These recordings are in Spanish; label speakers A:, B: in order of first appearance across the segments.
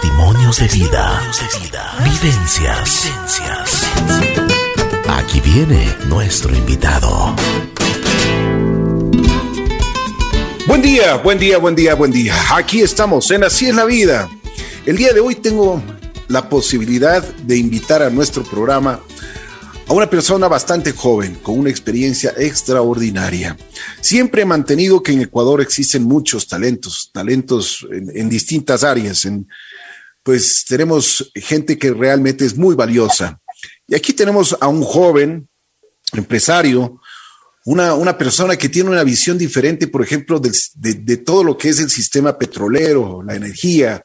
A: Testimonios de vida. Vivencias. Aquí viene nuestro invitado.
B: Buen día, buen día, buen día, buen día. Aquí estamos en Así es la vida. El día de hoy tengo la posibilidad de invitar a nuestro programa a una persona bastante joven, con una experiencia extraordinaria. Siempre he mantenido que en Ecuador existen muchos talentos, talentos en, distintas áreas. En, pues tenemos gente que realmente es muy valiosa. Y aquí tenemos a un joven empresario, una, una persona que tiene una visión diferente, por ejemplo, de, de todo lo que es el sistema petrolero, la energía.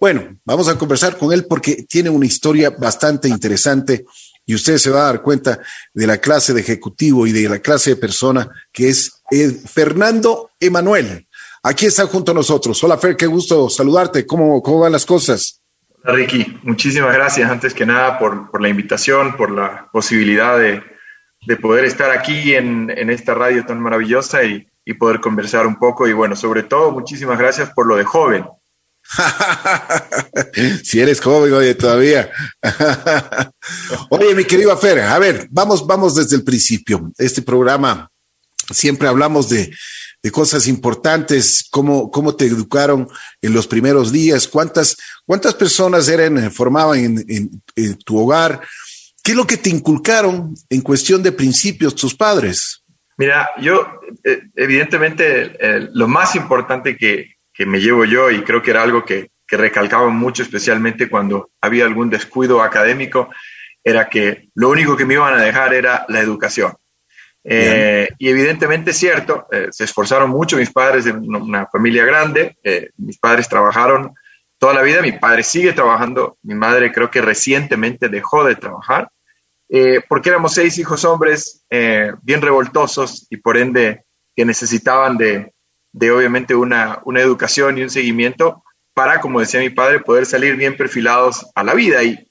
B: Bueno, vamos a conversar con él porque tiene una historia bastante interesante y usted se va a dar cuenta de la clase de ejecutivo y de la clase de persona que es Fernando Emanuel. Aquí está junto a nosotros. Hola Fer, qué gusto saludarte. ¿Cómo, cómo van las cosas?
C: Hola Ricky, muchísimas gracias antes que nada por, por la invitación, por la posibilidad de, de poder estar aquí en, en, esta radio tan maravillosa y, y poder conversar un poco. Y bueno, sobre todo, muchísimas gracias por lo de joven
B: si eres joven, oye, todavía. oye, mi querido Fer, a ver, vamos, vamos desde el principio. Este programa siempre hablamos de, de cosas importantes, cómo, cómo te educaron en los primeros días, cuántas, cuántas personas eran, eh, formaban en, tu hogar, qué es lo que te inculcaron en cuestión de principios tus padres.
C: Mira, yo, eh, evidentemente, lo más importante que, que me llevo yo y creo que era algo que, que recalcaba mucho, especialmente cuando había algún descuido académico, era que lo único que me iban a dejar era la educación. Eh, y evidentemente es cierto, eh, se esforzaron mucho mis padres de una familia grande, eh, mis padres trabajaron toda la vida, mi padre sigue trabajando, mi madre creo que recientemente dejó de trabajar, porque éramos seis hijos hombres bien revoltosos y por ende que necesitaban de, de obviamente una, una educación y un seguimiento para, como decía mi padre, poder salir bien perfilados a la vida. Y,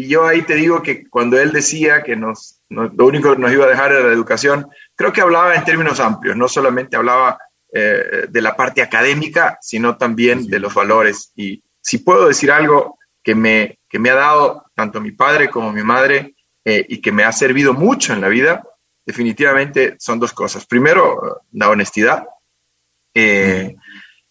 C: y yo ahí te digo que cuando él decía que nos, lo único que nos iba a dejar era la educación, creo que hablaba en términos amplios, no solamente hablaba eh, de la parte académica, sino también de los valores. Y si puedo decir algo que me, que me ha dado tanto mi padre como mi madre eh, y que me ha servido mucho en la vida, definitivamente son dos cosas. Primero, la honestidad eh,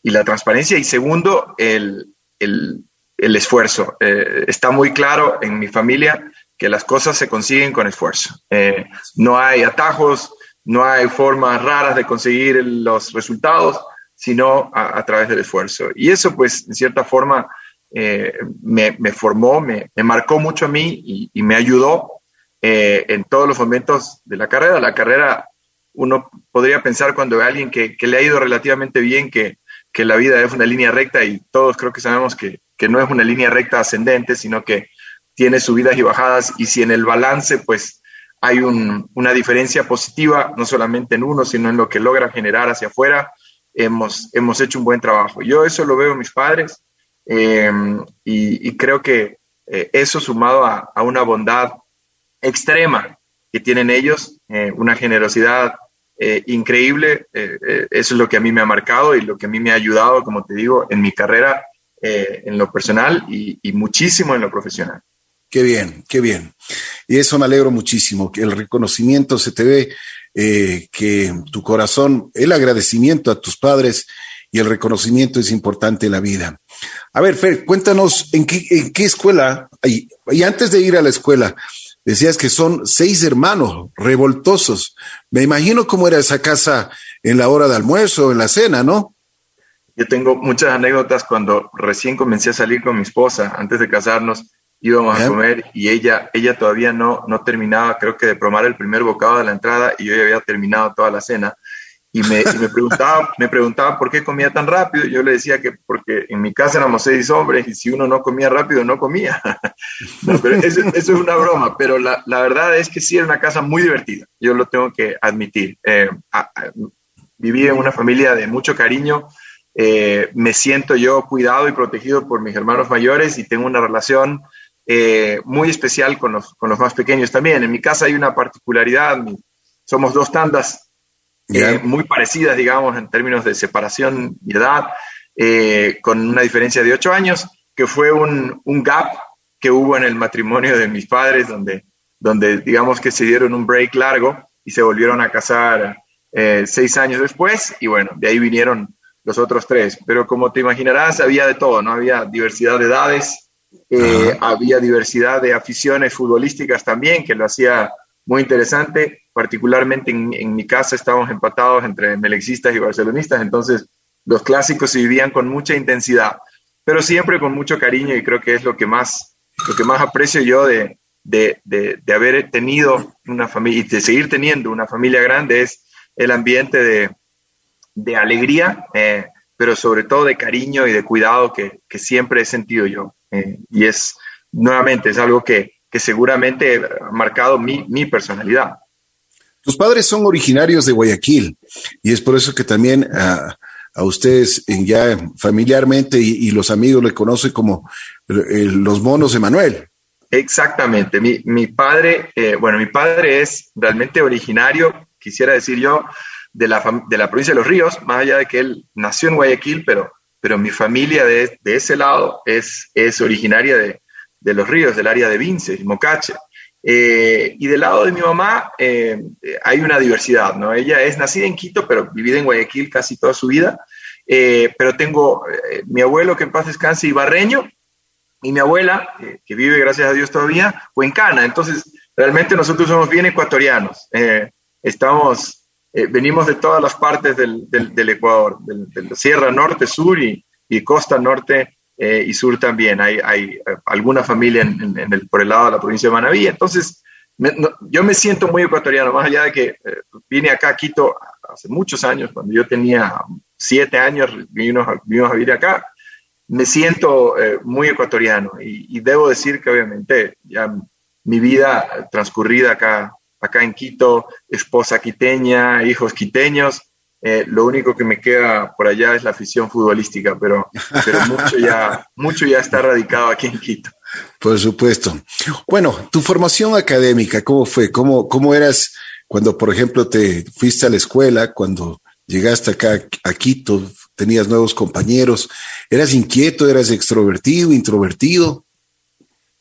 C: y la transparencia. Y segundo, el, el, el esfuerzo. Eh, está muy claro en mi familia que las cosas se consiguen con esfuerzo. Eh, no hay atajos, no hay formas raras de conseguir los resultados, sino a, través del esfuerzo. Y eso, pues, en cierta forma, me, me, formó, me, me, marcó mucho a mí y, me ayudó en todos los momentos de la carrera. La carrera uno podría pensar cuando ve a alguien que, le ha ido relativamente bien que, la vida es una línea recta y todos creo que sabemos que, no es una línea recta ascendente, sino que tiene subidas y bajadas y si en el balance pues hay una diferencia positiva, no solamente en uno, sino en lo que logra generar hacia afuera, hemos, hemos hecho un buen trabajo. Yo eso lo veo en mis padres eh, y, creo que eh, eso sumado a, una bondad extrema que tienen ellos, eh, una generosidad increíble. Eso es lo que a mí me ha marcado y lo que a mí me ha ayudado, como te digo, en mi carrera, en lo personal y, muchísimo en lo profesional.
B: Qué bien, qué bien. Y eso me alegro muchísimo, que el reconocimiento se te ve, que tu corazón, el agradecimiento a tus padres y el reconocimiento es importante en la vida. A ver, Fer, cuéntanos en qué, en qué escuela, y, y antes de ir a la escuela, Decías que son seis hermanos revoltosos. Me imagino cómo era esa casa en la hora de almuerzo, en la cena, ¿no?
C: Yo tengo muchas anécdotas cuando recién comencé a salir con mi esposa, antes de casarnos, íbamos a comer y ella, ella todavía no, no terminaba, creo que de promar el primer bocado de la entrada y yo ya había terminado toda la cena y me, me, preguntaba, me preguntaba por qué comía tan rápido. Yo le decía que porque en mi casa éramos seis hombres y si uno no comía rápido, no comía. pero eso, es una broma, pero la, la, verdad es que sí era una casa muy divertida. Yo lo tengo que admitir. Eh, viví en una familia de mucho cariño. Eh, me siento yo cuidado y protegido por mis hermanos mayores y tengo una relación eh, muy especial con los, con los más pequeños también. En mi casa hay una particularidad. Somos dos tandas eh, muy parecidas, digamos, en términos de separación y edad, con una diferencia de ocho años. que fue un, un gap que hubo en el matrimonio de mis padres, donde, donde digamos que se dieron un break largo y se volvieron a casar eh, seis años después, y bueno, de ahí vinieron los otros tres. Pero como te imaginarás, había de todo, ¿no? Había diversidad de edades, eh, había diversidad de aficiones futbolísticas también, que lo hacía muy interesante. Particularmente en, en mi casa estábamos empatados entre melexistas y barcelonistas, entonces los clásicos se vivían con mucha intensidad, pero siempre con mucho cariño y creo que es lo que más, lo que más aprecio yo de, de, de, haber tenido una familia y de seguir teniendo una familia grande es el ambiente de, de alegría, eh, pero sobre todo de cariño y de cuidado que, que siempre he sentido yo. Eh, y es, nuevamente, es algo que, que seguramente ha marcado mi, mi personalidad.
B: Tus padres son originarios de Guayaquil y es por eso que también uh, a ustedes ya familiarmente y, los amigos le conocen como los monos de Manuel.
C: Exactamente. Mi, mi padre, eh, bueno, mi padre es realmente originario, quisiera decir yo, de la, de la provincia de Los Ríos, más allá de que él nació en Guayaquil, pero, pero mi familia de, de ese lado es, es originaria de, de Los Ríos, del área de Vince, Mocache. Eh, y del lado de mi mamá eh, hay una diversidad, ¿no? Ella es nacida en Quito, pero vivida en Guayaquil casi toda su vida. Eh, pero tengo mi abuelo, que en paz descanse, ibarreño, y mi abuela, que vive, gracias a Dios todavía, huencana. Entonces, realmente nosotros somos bien ecuatorianos. estamos, venimos de todas las partes del, del, Ecuador, de la Sierra Norte, Sur y, y Costa Norte eh, y sur también. Hay, hay eh, alguna familia en, el, por el lado de la provincia de Manabí. Entonces, yo me siento muy ecuatoriano, más allá de que eh, vine acá a Quito hace muchos años, cuando yo tenía siete años, vimos, a vivir acá. Me siento muy ecuatoriano y, y, debo decir que obviamente ya mi vida transcurrida acá, acá en Quito, esposa quiteña, hijos quiteños, eh, lo único que me queda por allá es la afición futbolística, pero, pero mucho, ya, mucho ya está radicado aquí en Quito.
B: Por supuesto. Bueno, tu formación académica, ¿cómo fue? ¿Cómo, cómo eras cuando, por ejemplo, te fuiste a la escuela, cuando llegaste acá a Quito, tenías nuevos compañeros? ¿Eras inquieto, eras extrovertido, introvertido?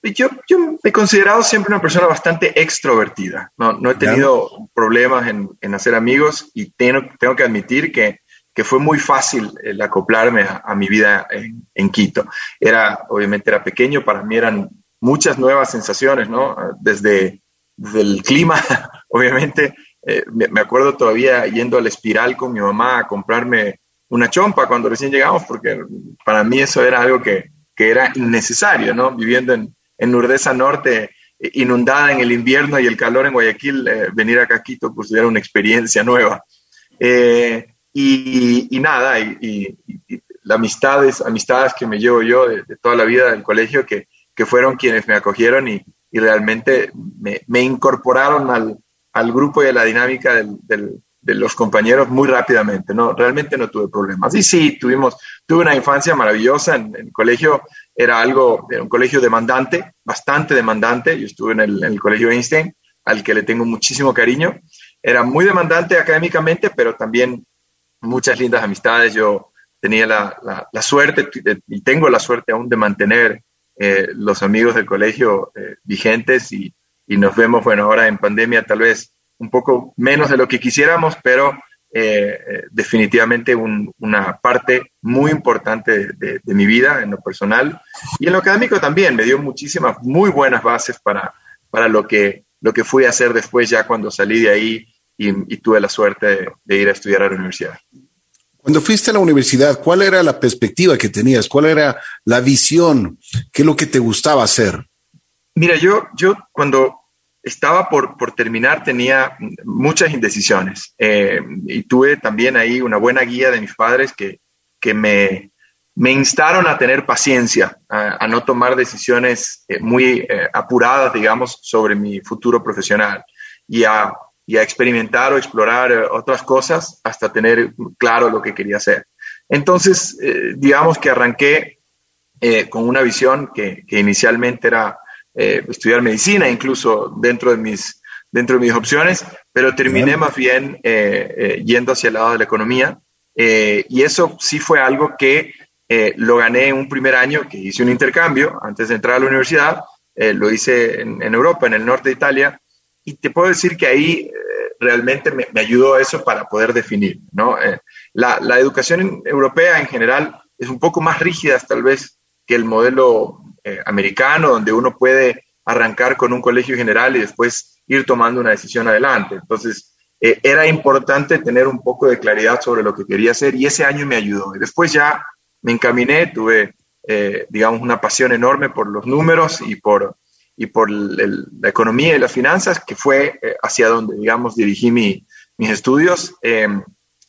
C: Yo, yo me he considerado siempre una persona bastante extrovertida. No, no he tenido problemas en, en, hacer amigos y tengo, tengo que admitir que, que, fue muy fácil el acoplarme a, mi vida en, en, Quito. Era, obviamente era pequeño, para mí eran muchas nuevas sensaciones, ¿no? Desde, desde el clima, obviamente. Eh, me, me, acuerdo todavía yendo al espiral con mi mamá a comprarme una chompa cuando recién llegamos, porque para mí eso era algo que, que era innecesario, ¿no? Viviendo en, en Urdesa Norte, inundada en el invierno y el calor en Guayaquil, eh, venir acá a Quito pues era una experiencia nueva. Eh, y, nada, y, las amistades, amistades que me llevo yo de, toda la vida del colegio, que, que fueron quienes me acogieron y, realmente me, me, incorporaron al, al, grupo y a la dinámica de los compañeros muy rápidamente, ¿no? Realmente no tuve problemas. Y sí, tuvimos, tuve una infancia maravillosa en, el colegio, era algo, era un colegio demandante, bastante demandante, yo estuve en el, en el colegio Einstein, al que le tengo muchísimo cariño, era muy demandante académicamente, pero también muchas lindas amistades, yo tenía la, la, suerte, y tengo la suerte aún de mantener eh, los amigos del colegio eh, vigentes y, y nos vemos, bueno, ahora en pandemia tal vez un poco menos de lo que quisiéramos, pero eh, eh, definitivamente una parte muy importante de, mi vida en lo personal y en lo académico también. Me dio muchísimas, muy buenas bases para, para lo, que, lo que fui a hacer después ya cuando salí de ahí y, tuve la suerte de, ir a estudiar a la universidad.
B: Cuando fuiste a la universidad, ¿cuál era la perspectiva que tenías? ¿Cuál era la visión? ¿Qué es lo que te gustaba hacer?
C: Mira, yo, yo cuando, estaba por, por terminar, tenía muchas indecisiones eh, y tuve también ahí una buena guía de mis padres que, que me, me instaron a tener paciencia, a, no tomar decisiones eh, muy eh, apuradas, digamos, sobre mi futuro profesional y a, y a experimentar o explorar otras cosas hasta tener claro lo que quería hacer. Entonces, digamos que arranqué con una visión que, que inicialmente era eh, estudiar medicina, incluso dentro de mis, dentro de mis opciones, pero terminé más bien eh, eh, yendo hacia el lado de la economía. y eso sí fue algo que eh, lo gané en un primer año que hice un intercambio antes de entrar a la universidad, eh, lo hice en, Europa, en el norte de Italia, y te puedo decir que ahí realmente me, ayudó eso para poder definir, ¿no? La, la, educación europea en general es un poco más rígida tal vez que el modelo americano, donde uno puede arrancar con un colegio general y después ir tomando una decisión adelante. Entonces, eh, era importante tener un poco de claridad sobre lo que quería hacer y ese año me ayudó. Y después ya me encaminé, tuve, eh, digamos, una pasión enorme por los números y por, y por la economía y las finanzas, que fue eh, hacia donde, digamos, dirigí mis estudios.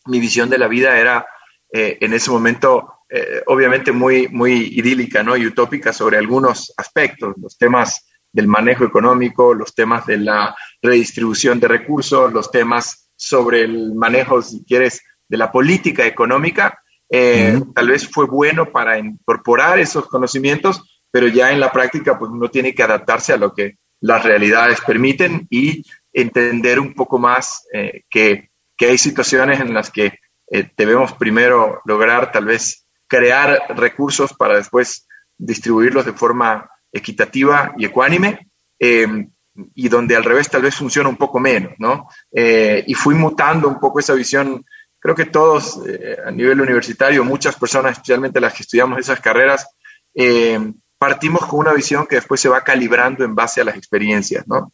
C: Mi visión de la vida era en ese momento, obviamente, muy, muy idílica ¿no? y utópica sobre algunos aspectos, los temas del manejo económico, los temas de la redistribución de recursos, los temas sobre el manejo, si quieres, de la política económica. Eh, tal vez fue bueno para incorporar esos conocimientos, pero ya en la práctica pues uno tiene que adaptarse a lo que las realidades permiten y entender un poco más eh, que, que, hay situaciones en las que eh, debemos primero lograr tal vez crear recursos para después distribuirlos de forma equitativa y ecuánime, eh, y donde al revés tal vez funciona un poco menos, ¿no? Eh, y fui mutando un poco esa visión. Creo que todos eh, a nivel universitario, muchas personas, especialmente las que estudiamos esas carreras, partimos con una visión que después se va calibrando en base a las experiencias, ¿no?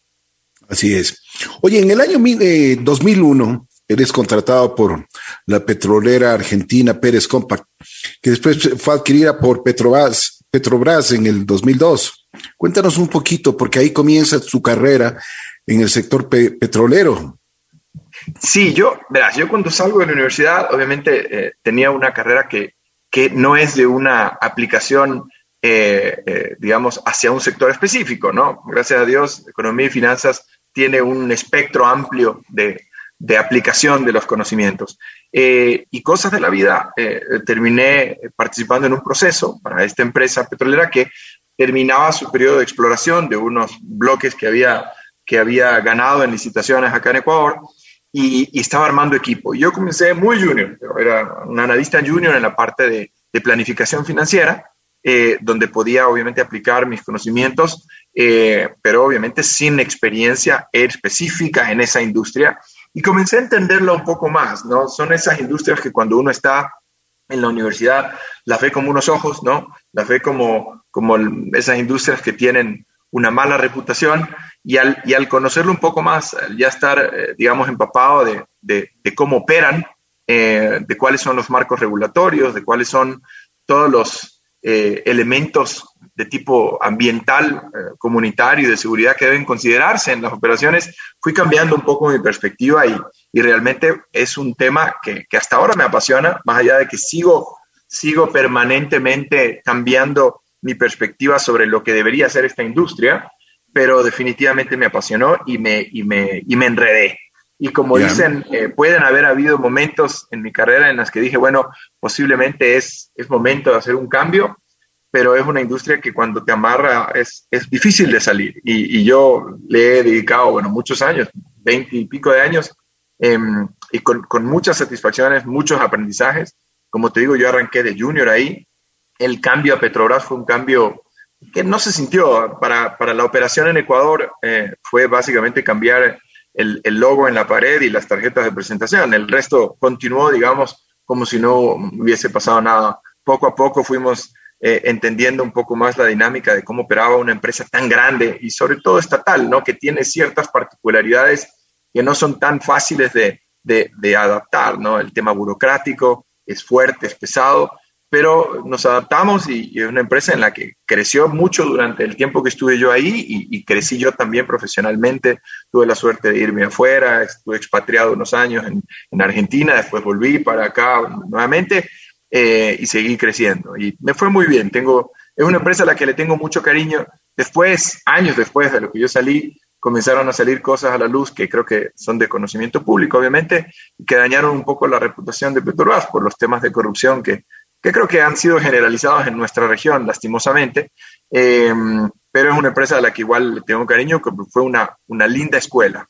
B: Así es. Oye, en el año 2001 eres contratado por la petrolera argentina Pérez Compact, que después fue adquirida por Petrobras Petrobras en el 2002. Cuéntanos un poquito, porque ahí comienza su carrera en el sector petrolero.
C: Sí, yo, verás, yo cuando salgo de la universidad, obviamente eh, tenía una carrera que, que no es de una aplicación, eh, eh, digamos, hacia un sector específico, ¿no? Gracias a Dios, economía y finanzas tiene un espectro amplio de, de aplicación de los conocimientos. Eh, y cosas de la vida, eh, terminé participando en un proceso para esta empresa petrolera que terminaba su periodo de exploración de unos bloques que había, que había ganado en licitaciones acá en Ecuador y, estaba armando equipo. Yo comencé muy junior, era un analista junior en la parte de, planificación financiera, eh, donde podía obviamente aplicar mis conocimientos, pero obviamente sin experiencia específica en esa industria y comencé a entenderlo un poco más, ¿no? Son esas industrias que cuando uno está en la universidad las ve como unos ojos, ¿no? Las ve como, como esas industrias que tienen una mala reputación y al, y al conocerlo un poco más, ya estar, eh, digamos, empapado de, de, cómo operan, eh, de cuáles son los marcos regulatorios, de cuáles son todos los eh, elementos de tipo ambiental, eh, comunitario y de seguridad que deben considerarse en las operaciones, fui cambiando un poco mi perspectiva y, y realmente es un tema que, que, hasta ahora me apasiona, más allá de que sigo, sigo permanentemente cambiando mi perspectiva sobre lo que debería ser esta industria, pero definitivamente me apasionó y me, y me, y me enredé. Y como dicen, eh, pueden haber habido momentos en mi carrera en los que dije, bueno, posiblemente es, es momento de hacer un cambio, pero es una industria que cuando te amarra es, es difícil de salir. Y, y, yo le he dedicado, bueno, muchos años, veinte y pico de años, em, y con, con, muchas satisfacciones, muchos aprendizajes. Como te digo, yo arranqué de junior ahí. El cambio a Petrobras fue un cambio que no se sintió. Para, para la operación en Ecuador eh, fue básicamente cambiar el, el logo en la pared y las tarjetas de presentación. El resto continuó, digamos, como si no hubiese pasado nada. Poco a poco fuimos eh, entendiendo un poco más la dinámica de cómo operaba una empresa tan grande y sobre todo estatal, ¿no? Que tiene ciertas particularidades que no son tan fáciles de, de, adaptar, ¿no? El tema burocrático es fuerte, es pesado, pero nos adaptamos y, es una empresa en la que creció mucho durante el tiempo que estuve yo ahí y, crecí yo también profesionalmente. Tuve la suerte de irme afuera, estuve expatriado unos años en, en Argentina, después volví para acá nuevamente eh, y seguí creciendo. Y me fue muy bien. Tengo, es una empresa a la que le tengo mucho cariño. Después, años después de lo que yo salí, comenzaron a salir cosas a la luz que creo que son de conocimiento público, obviamente, y que dañaron un poco la reputación de Petrobras por los temas de corrupción que, que creo que han sido generalizados en nuestra región, lastimosamente. Em, pero es una empresa a la que igual le tengo cariño, que fue una, una linda escuela.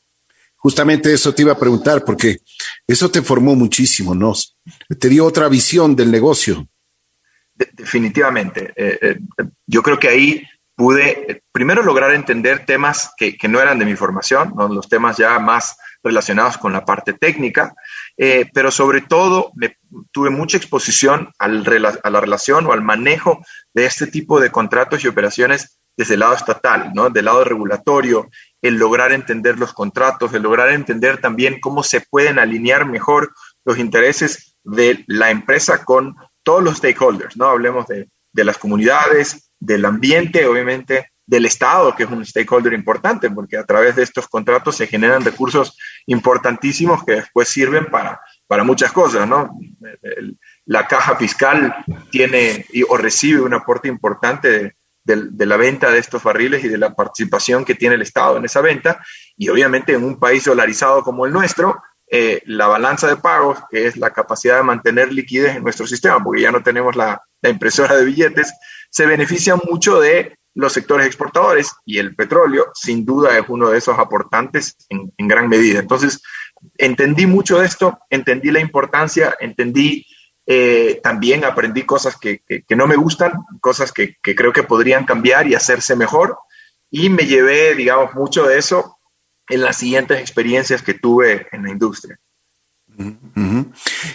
B: Justamente eso te iba a preguntar, porque eso te formó muchísimo, ¿no? Te dio otra visión del negocio.
C: definitivamente. yo creo que ahí pude primero lograr entender temas que, no eran de mi formación, los temas ya más relacionados con la parte técnica, eh, pero sobre todo me, tuve mucha exposición a la relación o al manejo de este tipo de contratos y operaciones desde el lado estatal, ¿no? del lado regulatorio, el lograr entender los contratos, el lograr entender también cómo se pueden alinear mejor los intereses de la empresa con todos los stakeholders, ¿no? Hablemos de, de las comunidades, del ambiente, obviamente del Estado, que es un stakeholder importante, porque a través de estos contratos se generan recursos importantísimos que después sirven para, para muchas cosas, ¿no? la caja fiscal tiene o recibe un aporte importante de, la venta de estos barriles y de la participación que tiene el Estado en esa venta, y obviamente en un país dolarizado como el nuestro, eh, la balanza de pagos, que es la capacidad de mantener liquidez en nuestro sistema, porque ya no tenemos la, la impresora de billetes, se beneficia mucho de los sectores exportadores y el petróleo sin duda es uno de esos aportantes en, gran medida. Entonces, entendí mucho de esto, entendí la importancia, entendí eh, también, aprendí cosas que, no me gustan, cosas que, que creo que podrían cambiar y hacerse mejor y me llevé, digamos, mucho de eso en las siguientes experiencias que tuve en la industria.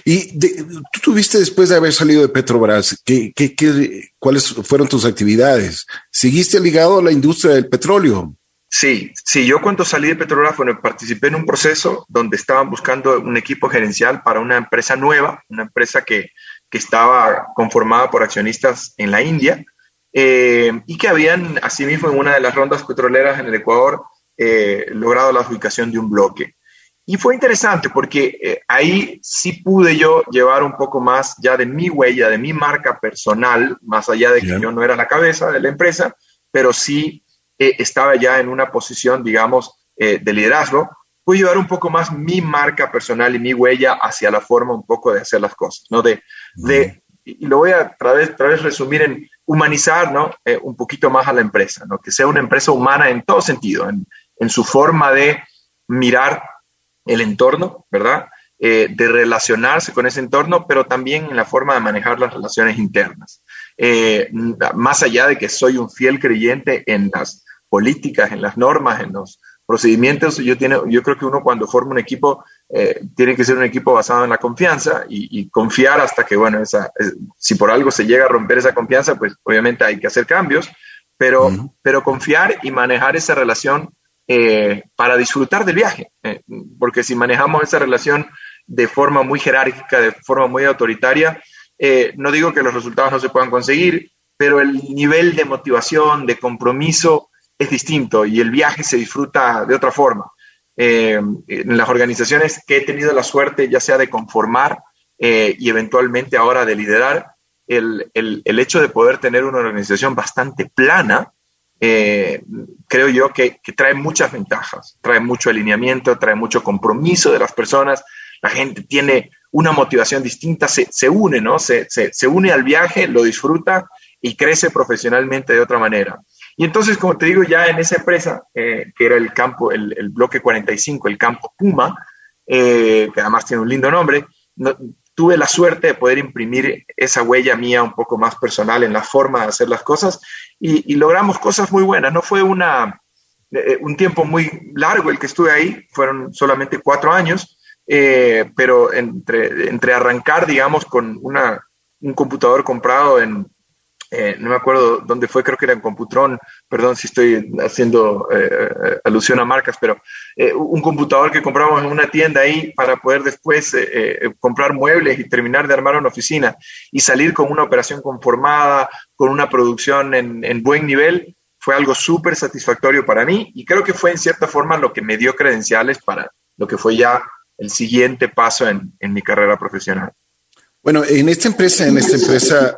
B: Y tú tuviste después de haber salido de Petrobras, ¿qué, qué, cuáles fueron tus actividades? ¿Seguiste ligado a la industria del petróleo?
C: Sí, sí, yo cuando salí de Petrobras, bueno, participé en un proceso donde estaban buscando un equipo gerencial para una empresa nueva, una empresa que, que estaba conformada por accionistas en la India eh, y que habían, asimismo, en una de las rondas petroleras en el Ecuador, eh, logrado la adjudicación de un bloque. Y fue interesante porque eh, ahí sí pude yo llevar un poco más ya de mi huella, de mi marca personal, más allá de que yo no era la cabeza de la empresa, pero sí eh, estaba ya en una posición, digamos, eh, de liderazgo. Pude llevar un poco más mi marca personal y mi huella hacia la forma un poco de hacer las cosas, ¿no? De, de y lo voy a través, través resumir en humanizar, ¿no? un poquito más a la empresa, ¿no? Que sea una empresa humana en todo sentido, en, en su forma de mirar el entorno, ¿verdad? Eh, de relacionarse con ese entorno, pero también en la forma de manejar las relaciones internas. Eh, más allá de que soy un fiel creyente en las políticas, en las normas, en los procedimientos, yo, tiene, yo creo que uno cuando forma un equipo eh, tiene que ser un equipo basado en la confianza y, confiar hasta que, bueno, esa, si por algo se llega a romper esa confianza, pues obviamente hay que hacer cambios, pero, pero confiar y manejar esa relación eh, para disfrutar del viaje. Eh, porque si manejamos esa relación de forma muy jerárquica, de forma muy autoritaria, eh, no digo que los resultados no se puedan conseguir, pero el nivel de motivación, de compromiso es distinto y el viaje se disfruta de otra forma. en las organizaciones que he tenido la suerte ya sea de conformar y eventualmente ahora de liderar, el, el, el, hecho de poder tener una organización bastante plana eh, creo yo que, trae muchas ventajas, trae mucho alineamiento, trae mucho compromiso de las personas, la gente tiene una motivación distinta, se, se une, ¿no? Se, se, une al viaje, lo disfruta y crece profesionalmente de otra manera. Y entonces, como te digo, ya en esa empresa, eh, que era el campo, el, el, bloque 45, el campo Puma, eh, que además tiene un lindo nombre, tuve la suerte de poder imprimir esa huella mía un poco más personal en la forma de hacer las cosas y, logramos cosas muy buenas. No fue una, eh, un tiempo muy largo el que estuve ahí, fueron solamente cuatro años, eh, pero entre, entre arrancar, digamos, con una, un computador comprado en, eh, no me acuerdo dónde fue, creo que era en Computron, perdón si estoy haciendo eh, alusión a marcas, pero eh, un computador que compramos en una tienda ahí para poder después comprar muebles y terminar de armar una oficina y salir con una operación conformada, con una producción en, buen nivel, fue algo súper satisfactorio para mí y creo que fue en cierta forma lo que me dio credenciales para lo que fue ya el siguiente paso en, en mi carrera profesional.
B: Bueno, en esta empresa, en esta empresa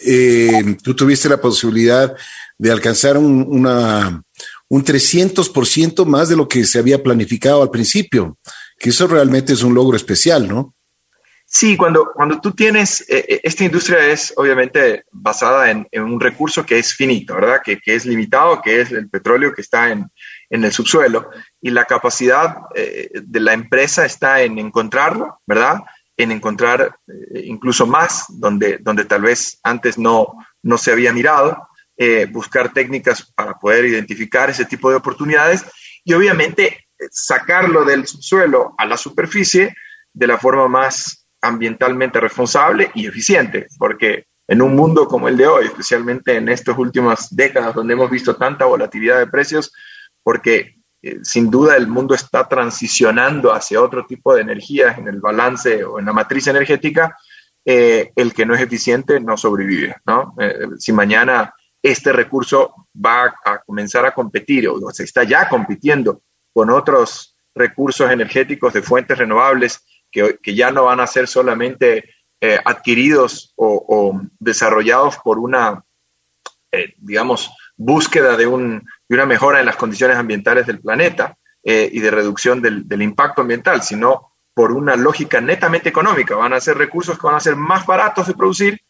B: eh, tú tuviste la posibilidad de alcanzar un, una, un 300% más de lo que se había planificado al principio, que eso realmente es un logro especial, ¿no?
C: Sí, cuando, cuando tú tienes, eh, eh, esta industria es obviamente basada en, un recurso que es finito, ¿verdad? Que, que, es limitado, que es el petróleo que está en, en el subsuelo, y la capacidad de la empresa está en encontrarlo, ¿verdad? En encontrar eh, incluso más donde, donde tal vez antes no, no se había mirado, eh, buscar técnicas para poder identificar ese tipo de oportunidades y obviamente sacarlo del subsuelo a la superficie de la forma más ambientalmente responsable y eficiente, porque en un mundo como el de hoy, especialmente en estas últimas décadas donde hemos visto tanta volatilidad de precios, porque eh, sin duda el mundo está transicionando hacia otro tipo de energías en el balance o en la matriz energética, eh, el que no es eficiente no sobrevive. ¿no? Eh, si mañana este recurso va a comenzar a competir o se está ya compitiendo con otros recursos energéticos de fuentes renovables que, que ya no van a ser solamente adquiridos o, desarrollados por una, digamos, búsqueda de, un, de, una mejora en las condiciones ambientales del planeta eh, y de reducción del, del, impacto ambiental, sino por una lógica netamente económica. Van a ser recursos que van a ser más baratos de producir.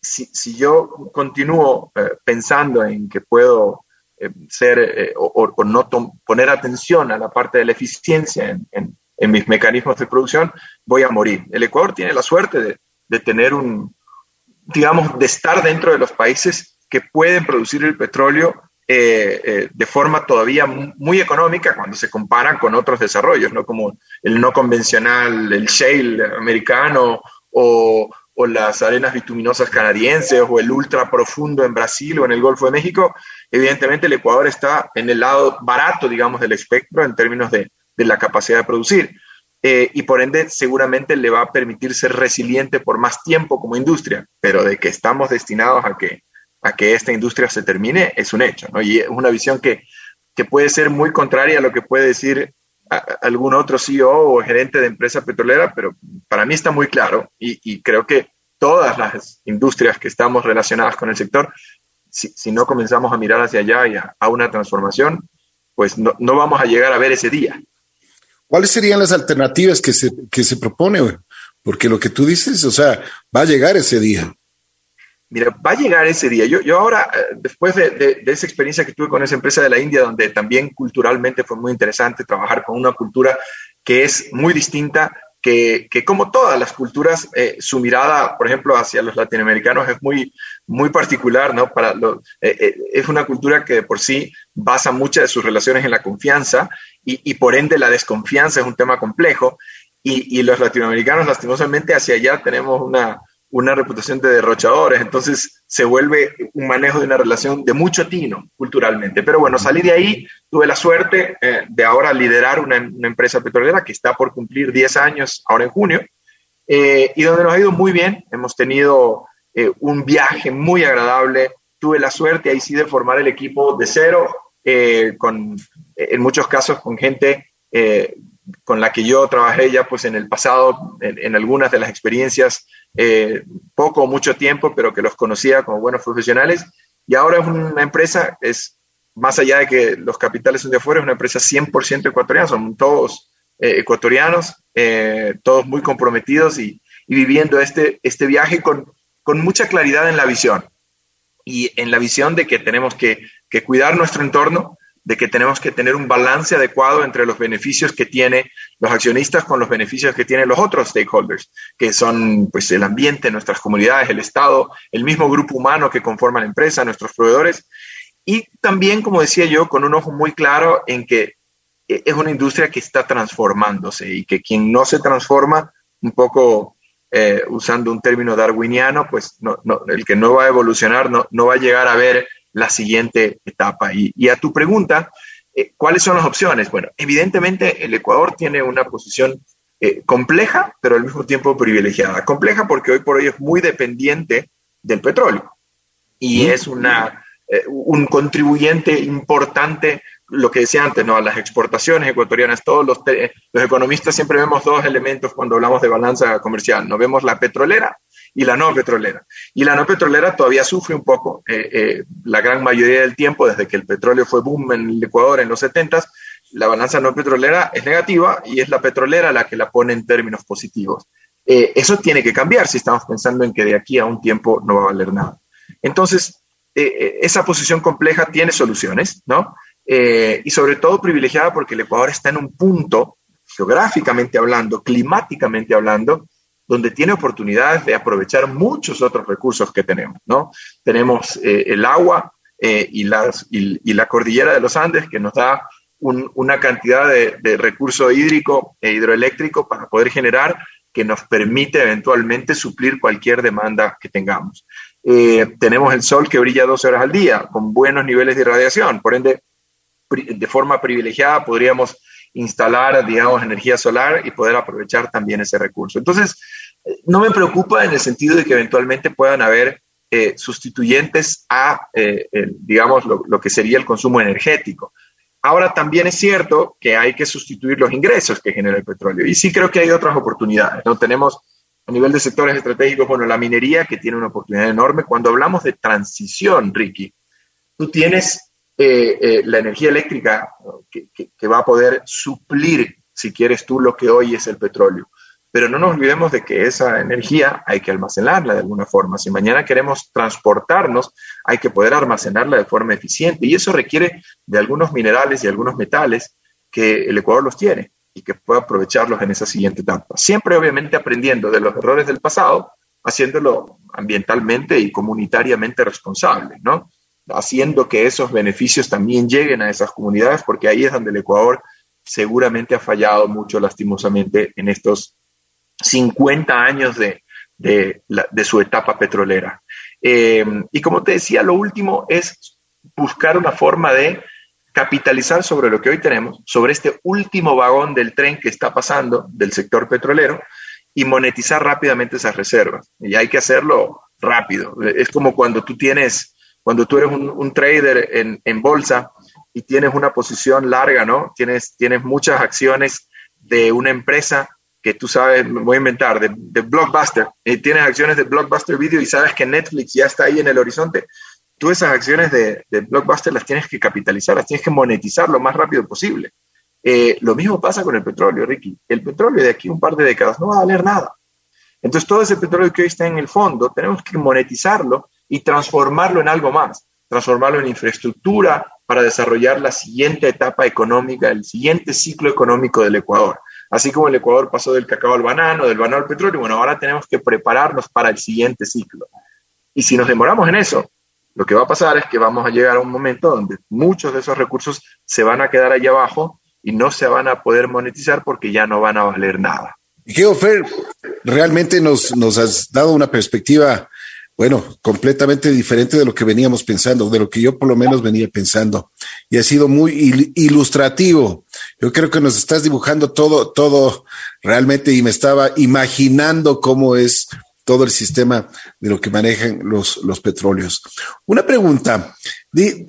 C: Si, si yo continúo pensando en que puedo ser o, o, no poner atención a la parte de la eficiencia en, en, en mis mecanismos de producción, voy a morir. El Ecuador tiene la suerte de, de tener un, digamos, de estar dentro de los países que pueden producir el petróleo eh, eh, de forma todavía muy económica cuando se comparan con otros desarrollos, ¿no? como el no convencional, el shale americano o, o, las arenas bituminosas canadienses o el ultra profundo en Brasil o en el Golfo de México. Evidentemente el Ecuador está en el lado barato, digamos, del espectro en términos de, de la capacidad de producir. Eh, y por ende seguramente le va a permitir ser resiliente por más tiempo como industria, pero de que estamos destinados a que, a que esta industria se termine es un hecho, ¿no? Y es una visión que, que puede ser muy contraria a lo que puede decir algún otro CEO o gerente de empresa petrolera, pero para mí está muy claro y, y creo que todas las industrias que estamos relacionadas con el sector, si, si no comenzamos a mirar hacia allá y a, a una transformación, pues no, no, vamos a llegar a ver ese día.
B: ¿Cuáles serían las alternativas que se, que se propone? Porque lo que tú dices, o sea, va a llegar ese día.
C: Mira, va a llegar ese día. Yo, yo ahora, eh, después de, de, esa experiencia que tuve con esa empresa de la India, donde también culturalmente fue muy interesante trabajar con una cultura que es muy distinta, que, que como todas las culturas, eh, su mirada, por ejemplo, hacia los latinoamericanos es muy, muy particular, ¿no? Para eh, es una cultura que de por sí basa muchas de sus relaciones en la confianza y, y, por ende la desconfianza es un tema complejo y, y, los latinoamericanos lastimosamente hacia allá tenemos una, una reputación de derrochadores, entonces se vuelve un manejo de una relación de mucho tino culturalmente. Pero bueno, salí de ahí, tuve la suerte eh, de ahora liderar una, empresa petrolera que está por cumplir 10 años ahora en junio eh, y donde nos ha ido muy bien, hemos tenido eh, un viaje muy agradable, tuve la suerte ahí sí de formar el equipo de cero, con, en muchos casos con gente con la que yo trabajé ya pues en el pasado, en algunas de las experiencias, eh, poco o mucho tiempo, pero que los conocía como buenos profesionales. Y ahora es una empresa, es más allá de que los capitales son de afuera, es una empresa 100% ecuatoriana, son todos eh, ecuatorianos, eh, todos muy comprometidos y, y, viviendo este, este viaje con, con mucha claridad en la visión. Y en la visión de que tenemos que, que cuidar nuestro entorno, de que tenemos que tener un balance adecuado entre los beneficios que tiene los accionistas con los beneficios que tienen los otros stakeholders, que son pues el ambiente, nuestras comunidades, el Estado, el mismo grupo humano que conforma la empresa, nuestros proveedores, y también, como decía yo, con un ojo muy claro en que es una industria que está transformándose y que quien no se transforma, un poco eh, usando un término darwiniano, pues no, no, el que no va a evolucionar no, no va a llegar a ver la siguiente etapa. Y, y a tu pregunta, eh, ¿cuáles son las opciones? Bueno, evidentemente el Ecuador tiene una posición eh, compleja, pero al mismo tiempo privilegiada. Compleja porque hoy por hoy es muy dependiente del petróleo y es una, eh, un contribuyente importante lo que decía antes, ¿no? A las exportaciones ecuatorianas, todos los, los economistas siempre vemos dos elementos cuando hablamos de balanza comercial, ¿no? Vemos la petrolera y la no petrolera. Y la no petrolera todavía sufre un poco, eh, eh, la gran mayoría del tiempo, desde que el petróleo fue boom en el Ecuador en los 70 la balanza no petrolera es negativa y es la petrolera la que la pone en términos positivos. Eh, eso tiene que cambiar si estamos pensando en que de aquí a un tiempo no va a valer nada. Entonces, esa posición compleja tiene soluciones, ¿no? y sobre todo privilegiada porque el Ecuador está en un punto, geográficamente hablando, climáticamente hablando, donde tiene oportunidades de aprovechar muchos otros recursos que tenemos, ¿no? Tenemos eh, el agua eh, y, la cordillera de los Andes que nos da una cantidad de, de, recurso hídrico e hidroeléctrico para poder generar que nos permite eventualmente suplir cualquier demanda que tengamos. Eh, tenemos el sol que brilla 12 horas al día, con buenos niveles de irradiación, por ende, de forma privilegiada podríamos instalar, digamos, energía solar y poder aprovechar también ese recurso. Entonces, no me preocupa en el sentido de que eventualmente puedan haber eh, sustituyentes a, eh, digamos, lo, que sería el consumo energético. Ahora también es cierto que hay que sustituir los ingresos que genera el petróleo y sí creo que hay otras oportunidades. ¿no? Tenemos a nivel de sectores estratégicos, bueno, la minería que tiene una oportunidad enorme. Cuando hablamos de transición, Ricky, tú tienes eh, eh, la energía eléctrica que, va a poder suplir, si quieres tú, lo que hoy es el petróleo. Pero no nos olvidemos de que esa energía hay que almacenarla de alguna forma. Si mañana queremos transportarnos, hay que poder almacenarla de forma eficiente. Y eso requiere de algunos minerales y algunos metales que el Ecuador los tiene y que pueda aprovecharlos en esa siguiente etapa. Siempre, obviamente, aprendiendo de los errores del pasado, haciéndolo ambientalmente y comunitariamente responsable, ¿no? haciendo que esos beneficios también lleguen a esas comunidades, porque ahí es donde el Ecuador seguramente ha fallado mucho lastimosamente en estos 50 años de, su etapa petrolera. Eh, y como te decía, lo último es buscar una forma de capitalizar sobre lo que hoy tenemos, sobre este último vagón del tren que está pasando del sector petrolero y monetizar rápidamente esas reservas. Y hay que hacerlo rápido. Es como cuando tú tienes cuando tú eres un, trader en, bolsa y tienes una posición larga, ¿no? Tienes, tienes muchas acciones de una empresa que tú sabes, voy a inventar, de, Blockbuster, y tienes acciones de Blockbuster Video y sabes que Netflix ya está ahí en el horizonte, tú esas acciones de, Blockbuster las tienes que capitalizar, las tienes que monetizar lo más rápido posible. Eh, lo mismo pasa con el petróleo, Ricky. El petróleo de aquí un par de décadas no va a valer nada. Entonces, todo ese petróleo que hoy está en el fondo, tenemos que monetizarlo y transformarlo en algo más, transformarlo en infraestructura para desarrollar la siguiente etapa económica, el siguiente ciclo económico del Ecuador. Así como el Ecuador pasó del cacao al banano, del banano al petróleo, bueno, ahora tenemos que prepararnos para el siguiente ciclo. Y si nos demoramos en eso, lo que va a pasar es que vamos a llegar a un momento donde muchos de esos recursos se van a quedar allá abajo y no se van a poder monetizar porque ya no van a valer nada.
B: Y que realmente nos has dado una perspectiva bueno, completamente diferente de lo que veníamos pensando, de lo que yo por lo menos venía pensando. Y ha sido muy ilustrativo. Yo creo que nos estás dibujando todo, todo realmente y me estaba imaginando cómo es todo el sistema de lo que manejan los, los petróleos. Una pregunta. De,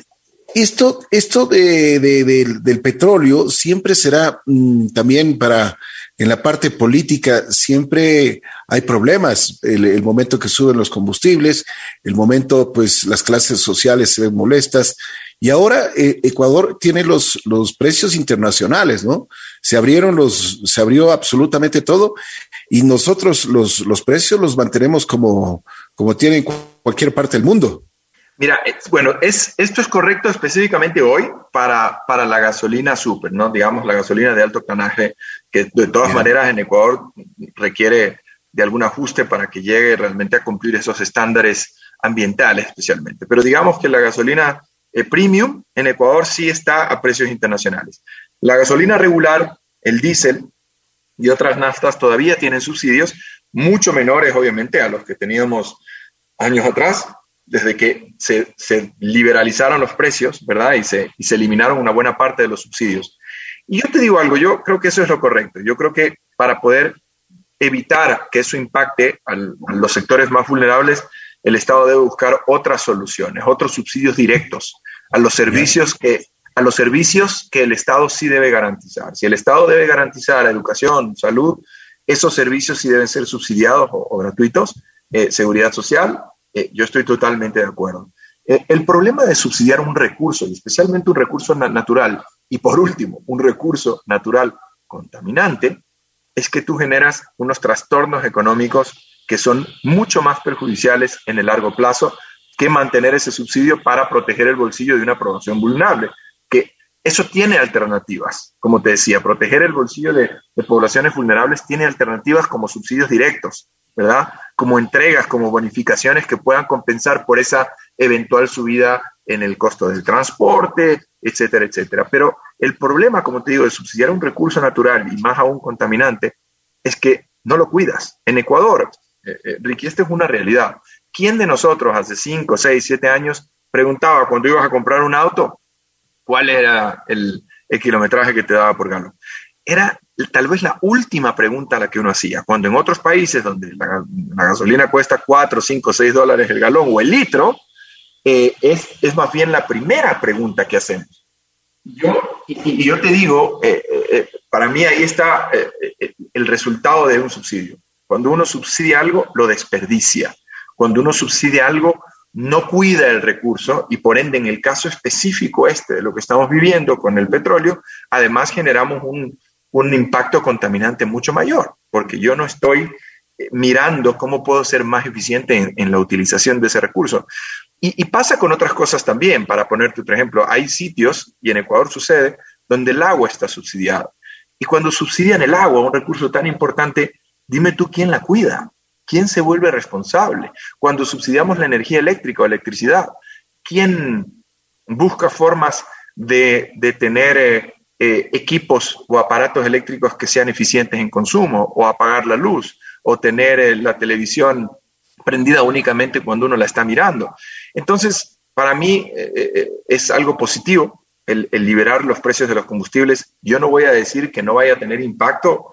B: esto, esto de, del petróleo siempre será mm, también para en la parte política siempre hay problemas. El, momento que suben los combustibles, el momento, pues las clases sociales se ven molestas. Y ahora eh, Ecuador tiene los, los precios internacionales, ¿no? Se abrieron los, se abrió absolutamente todo y nosotros los, los precios los mantenemos como, como tienen cualquier parte del mundo.
C: Mira, bueno, es, esto es correcto específicamente hoy para, para la gasolina super, ¿no? Digamos, la gasolina de alto octanaje, que de todas maneras en Ecuador requiere de algún ajuste para que llegue realmente a cumplir esos estándares ambientales especialmente. Pero digamos que la gasolina eh, premium en Ecuador sí está a precios internacionales. La gasolina regular, el diésel y otras naftas todavía tienen subsidios mucho menores, obviamente, a los que teníamos años atrás, desde que se, liberalizaron los precios, ¿verdad? Y se, y se eliminaron una buena parte de los subsidios. Y yo te digo algo, yo creo que eso es lo correcto. Yo creo que para poder evitar que eso impacte a los sectores más vulnerables, el Estado debe buscar otras soluciones, otros subsidios directos a los servicios que a los servicios que el Estado sí debe garantizar. Si el Estado debe garantizar educación, salud, esos servicios sí deben ser subsidiados o, gratuitos, eh, seguridad social, eh, yo estoy totalmente de acuerdo. Eh, el problema de subsidiar un recurso, y especialmente un recurso natural, y por último, un recurso natural contaminante, es que tú generas unos trastornos económicos que son mucho más perjudiciales en el largo plazo que mantener ese subsidio para proteger el bolsillo de una población vulnerable, que eso tiene alternativas. Como te decía, proteger el bolsillo de, poblaciones vulnerables tiene alternativas como subsidios directos, ¿verdad? Como entregas, como bonificaciones que puedan compensar por esa eventual subida en el costo del transporte, etcétera, etcétera. Pero el problema, como te digo, de subsidiar un recurso natural y más aún contaminante es que no lo cuidas. En Ecuador, eh, eh, Ricky, esta es una realidad. ¿Quién de nosotros hace 5, 6, 7 años preguntaba cuando ibas a comprar un auto cuál era el, kilometraje que te daba por galón? Era tal vez la última pregunta a la que uno hacía. Cuando en otros países donde la, gasolina cuesta 4, 5, 6 dólares el galón o el litro, eh, es, es, más bien la primera pregunta que hacemos. Yo, y, yo te digo, para mí ahí está el resultado de un subsidio. Cuando uno subsidia algo, lo desperdicia. Cuando uno subsidia algo, no cuida el recurso y por ende, en el caso específico este de lo que estamos viviendo con el petróleo, además generamos un, un impacto contaminante mucho mayor, porque yo no estoy mirando cómo puedo ser más eficiente en, la utilización de ese recurso. Y, pasa con otras cosas también, para ponerte otro ejemplo, hay sitios, y en Ecuador sucede, donde el agua está subsidiado. Y cuando subsidian el agua, un recurso tan importante, dime tú quién la cuida, quién se vuelve responsable. Cuando subsidiamos la energía eléctrica o electricidad, ¿quién busca formas de, tener eh, eh, equipos o aparatos eléctricos que sean eficientes en consumo o apagar la luz? o tener eh, la televisión prendida únicamente cuando uno la está mirando. Entonces, para mí es algo positivo el, liberar los precios de los combustibles. Yo no voy a decir que no vaya a tener impacto,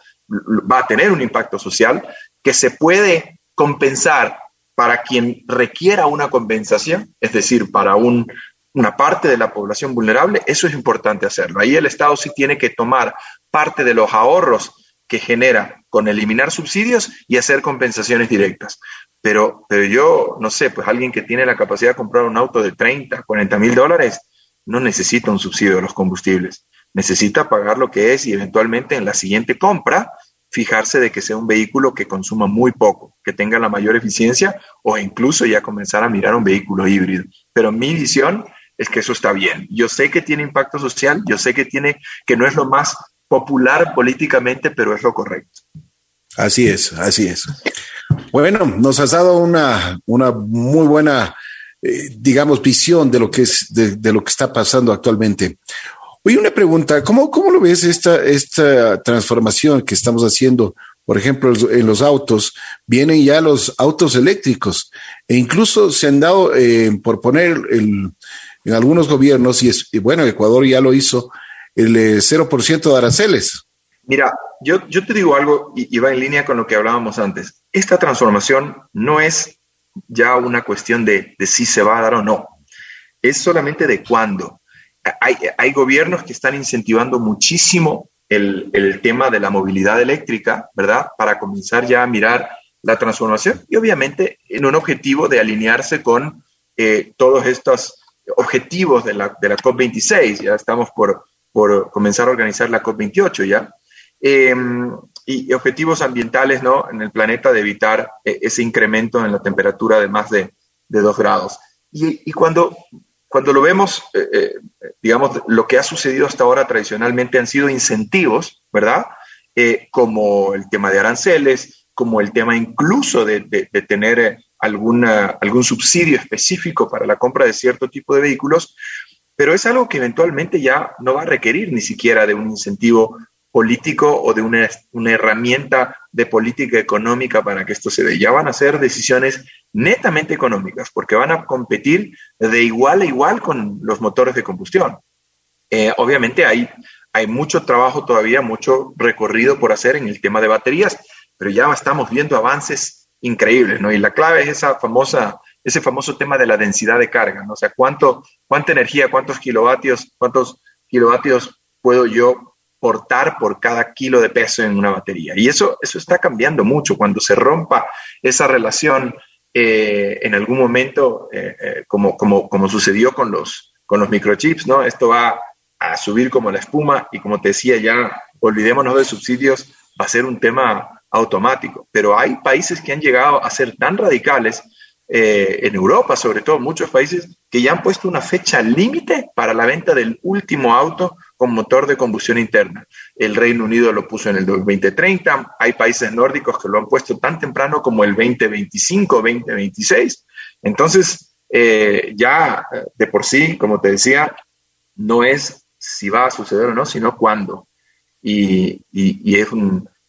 C: va a tener un impacto social que se puede compensar para quien requiera una compensación, es decir, para un, una parte de la población vulnerable, eso es importante hacerlo. Ahí el Estado sí tiene que tomar parte de los ahorros que genera con eliminar subsidios y hacer compensaciones directas. Pero, pero yo, no sé, pues alguien que tiene la capacidad de comprar un auto de 30, 40 mil dólares, no necesita un subsidio de los combustibles. Necesita pagar lo que es y eventualmente en la siguiente compra fijarse de que sea un vehículo que consuma muy poco, que tenga la mayor eficiencia o incluso ya comenzar a mirar un vehículo híbrido. Pero mi visión es que eso está bien. Yo sé que tiene impacto social, yo sé que tiene que no es lo más popular políticamente, pero es lo correcto.
B: Así es, así es. Bueno, nos has dado una, una muy buena, eh, digamos, visión de lo que es, de, lo que está pasando actualmente. Oye, una pregunta, ¿cómo, cómo lo ves esta, esta transformación que estamos haciendo? Por ejemplo, en los autos, vienen ya los autos eléctricos e incluso se han dado eh, por poner el, en algunos gobiernos, y, es, y bueno, Ecuador ya lo hizo, el 0% eh, de aranceles.
C: Mira, yo, yo te digo algo y, va en línea con lo que hablábamos antes. Esta transformación no es ya una cuestión de, de si se va a dar o no, es solamente de cuándo. Hay, hay gobiernos que están incentivando muchísimo el, el, tema de la movilidad eléctrica, ¿verdad? Para comenzar ya a mirar la transformación y obviamente en un objetivo de alinearse con eh, todos estos objetivos de la, de la COP26. Ya estamos por, por comenzar a organizar la COP28 ya. Em, y, objetivos ambientales ¿no? en el planeta de evitar eh, ese incremento en la temperatura de más de, de 2 grados. Y, y, cuando, cuando lo vemos, eh, eh, digamos, lo que ha sucedido hasta ahora tradicionalmente han sido incentivos, ¿verdad? como el tema de aranceles, como el tema incluso de, de, de tener alguna, algún subsidio específico para la compra de cierto tipo de vehículos, pero es algo que eventualmente ya no va a requerir ni siquiera de un incentivo político o de una, una, herramienta de política económica para que esto se dé. Ya van a ser decisiones netamente económicas, porque van a competir de igual a igual con los motores de combustión. Eh, obviamente hay, hay mucho trabajo todavía, mucho recorrido por hacer en el tema de baterías, pero ya estamos viendo avances increíbles, ¿no? Y la clave es esa famosa ese famoso tema de la densidad de carga, ¿no? O sea, cuánto, cuánta energía, cuántos kilovatios, cuántos kilovatios puedo yo portar por cada kilo de peso en una batería. Y eso, eso está cambiando mucho. Cuando se rompa esa relación eh, en algún momento, eh, eh, como, como, como sucedió con los, con los microchips, ¿no? Esto va a subir como la espuma y como te decía ya, olvidémonos de subsidios, va a ser un tema automático. Pero hay países que han llegado a ser tan radicales en Europa, sobre todo muchos países, que ya han puesto una fecha límite para la venta del último auto con motor de combustión interna. El Reino Unido lo puso en el 2030, hay países nórdicos que lo han puesto tan temprano como el 2025, 2026. Entonces, eh, ya de por sí, como te decía, no es si va a suceder o no, sino cuándo. Y, es,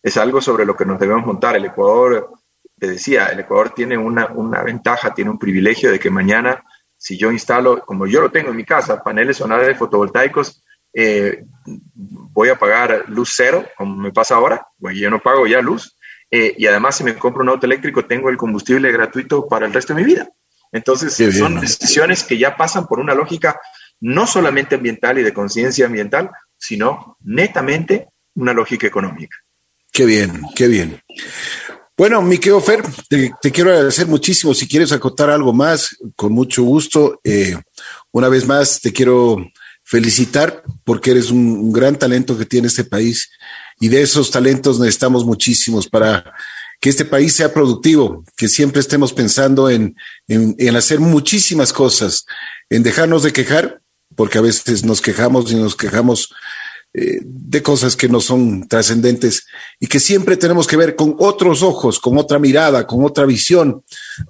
C: es algo sobre lo que nos debemos montar. El Ecuador, te decía, el Ecuador tiene una, una ventaja, tiene un privilegio de que mañana si yo instalo, como yo lo tengo en mi casa, paneles solares fotovoltaicos, eh, voy a pagar luz cero, como me pasa ahora, bueno, yo no pago ya luz, eh, y además si me compro un auto eléctrico tengo el combustible gratuito para el resto de mi vida. Entonces, son decisiones que ya pasan por una lógica no solamente ambiental y de conciencia ambiental, sino netamente una lógica económica.
B: Qué bien, qué bien. Bueno, mi querido Fer, te, quiero agradecer muchísimo. Si quieres acotar algo más, con mucho gusto. Eh, una vez más, te quiero felicitar porque eres un, gran talento que tiene este país. Y de esos talentos necesitamos muchísimos para que este país sea productivo, que siempre estemos pensando en, en hacer muchísimas cosas, en dejarnos de quejar, porque a veces nos quejamos y nos quejamos eh, de cosas que no son trascendentes y que siempre tenemos que ver con otros ojos, con otra mirada, con otra visión,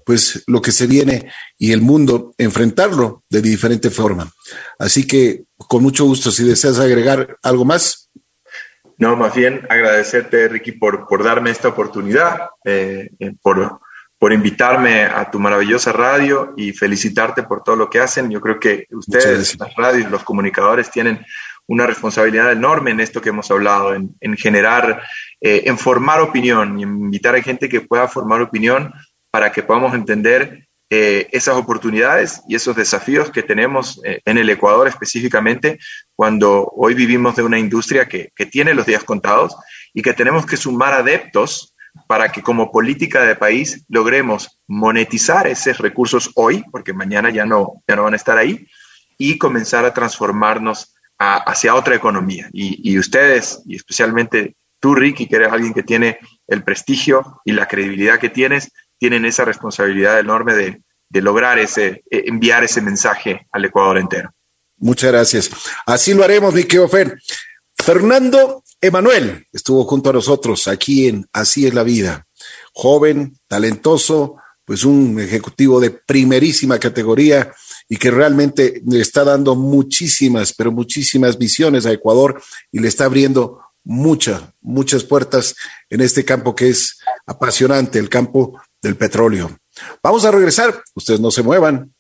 B: pues lo que se viene y el mundo, enfrentarlo de diferente forma. Así que con mucho gusto, si deseas agregar algo más.
C: No, más bien agradecerte, Ricky, por, por darme esta oportunidad, eh, eh, por, por invitarme a tu maravillosa radio y felicitarte por todo lo que hacen. Yo creo que ustedes, las radios, los comunicadores, tienen una responsabilidad enorme en esto que hemos hablado, en, generar, eh, en formar opinión y invitar a gente que pueda formar opinión para que podamos entender eh, esas oportunidades y esos desafíos que tenemos eh, en el Ecuador específicamente cuando hoy vivimos de una industria que, que tiene los días contados y que tenemos que sumar adeptos para que como política de país logremos monetizar esos recursos hoy, porque mañana ya no, ya no van a estar ahí, y comenzar a transformarnos hacia otra economía. Y, ustedes, y especialmente tú, Ricky, que eres alguien que tiene el prestigio y la credibilidad que tienes, tienen esa responsabilidad enorme de, lograr ese, eh, enviar ese mensaje al Ecuador entero.
B: Muchas gracias. Así lo haremos, mi querido Fer. Fernando Emanuel estuvo junto a nosotros aquí en Así es la vida. Joven, talentoso, pues un ejecutivo de primerísima categoría y que realmente le está dando muchísimas, pero muchísimas visiones a Ecuador y le está abriendo muchas, muchas puertas en este campo que es apasionante, el campo del petróleo. Vamos a regresar, ustedes no se muevan,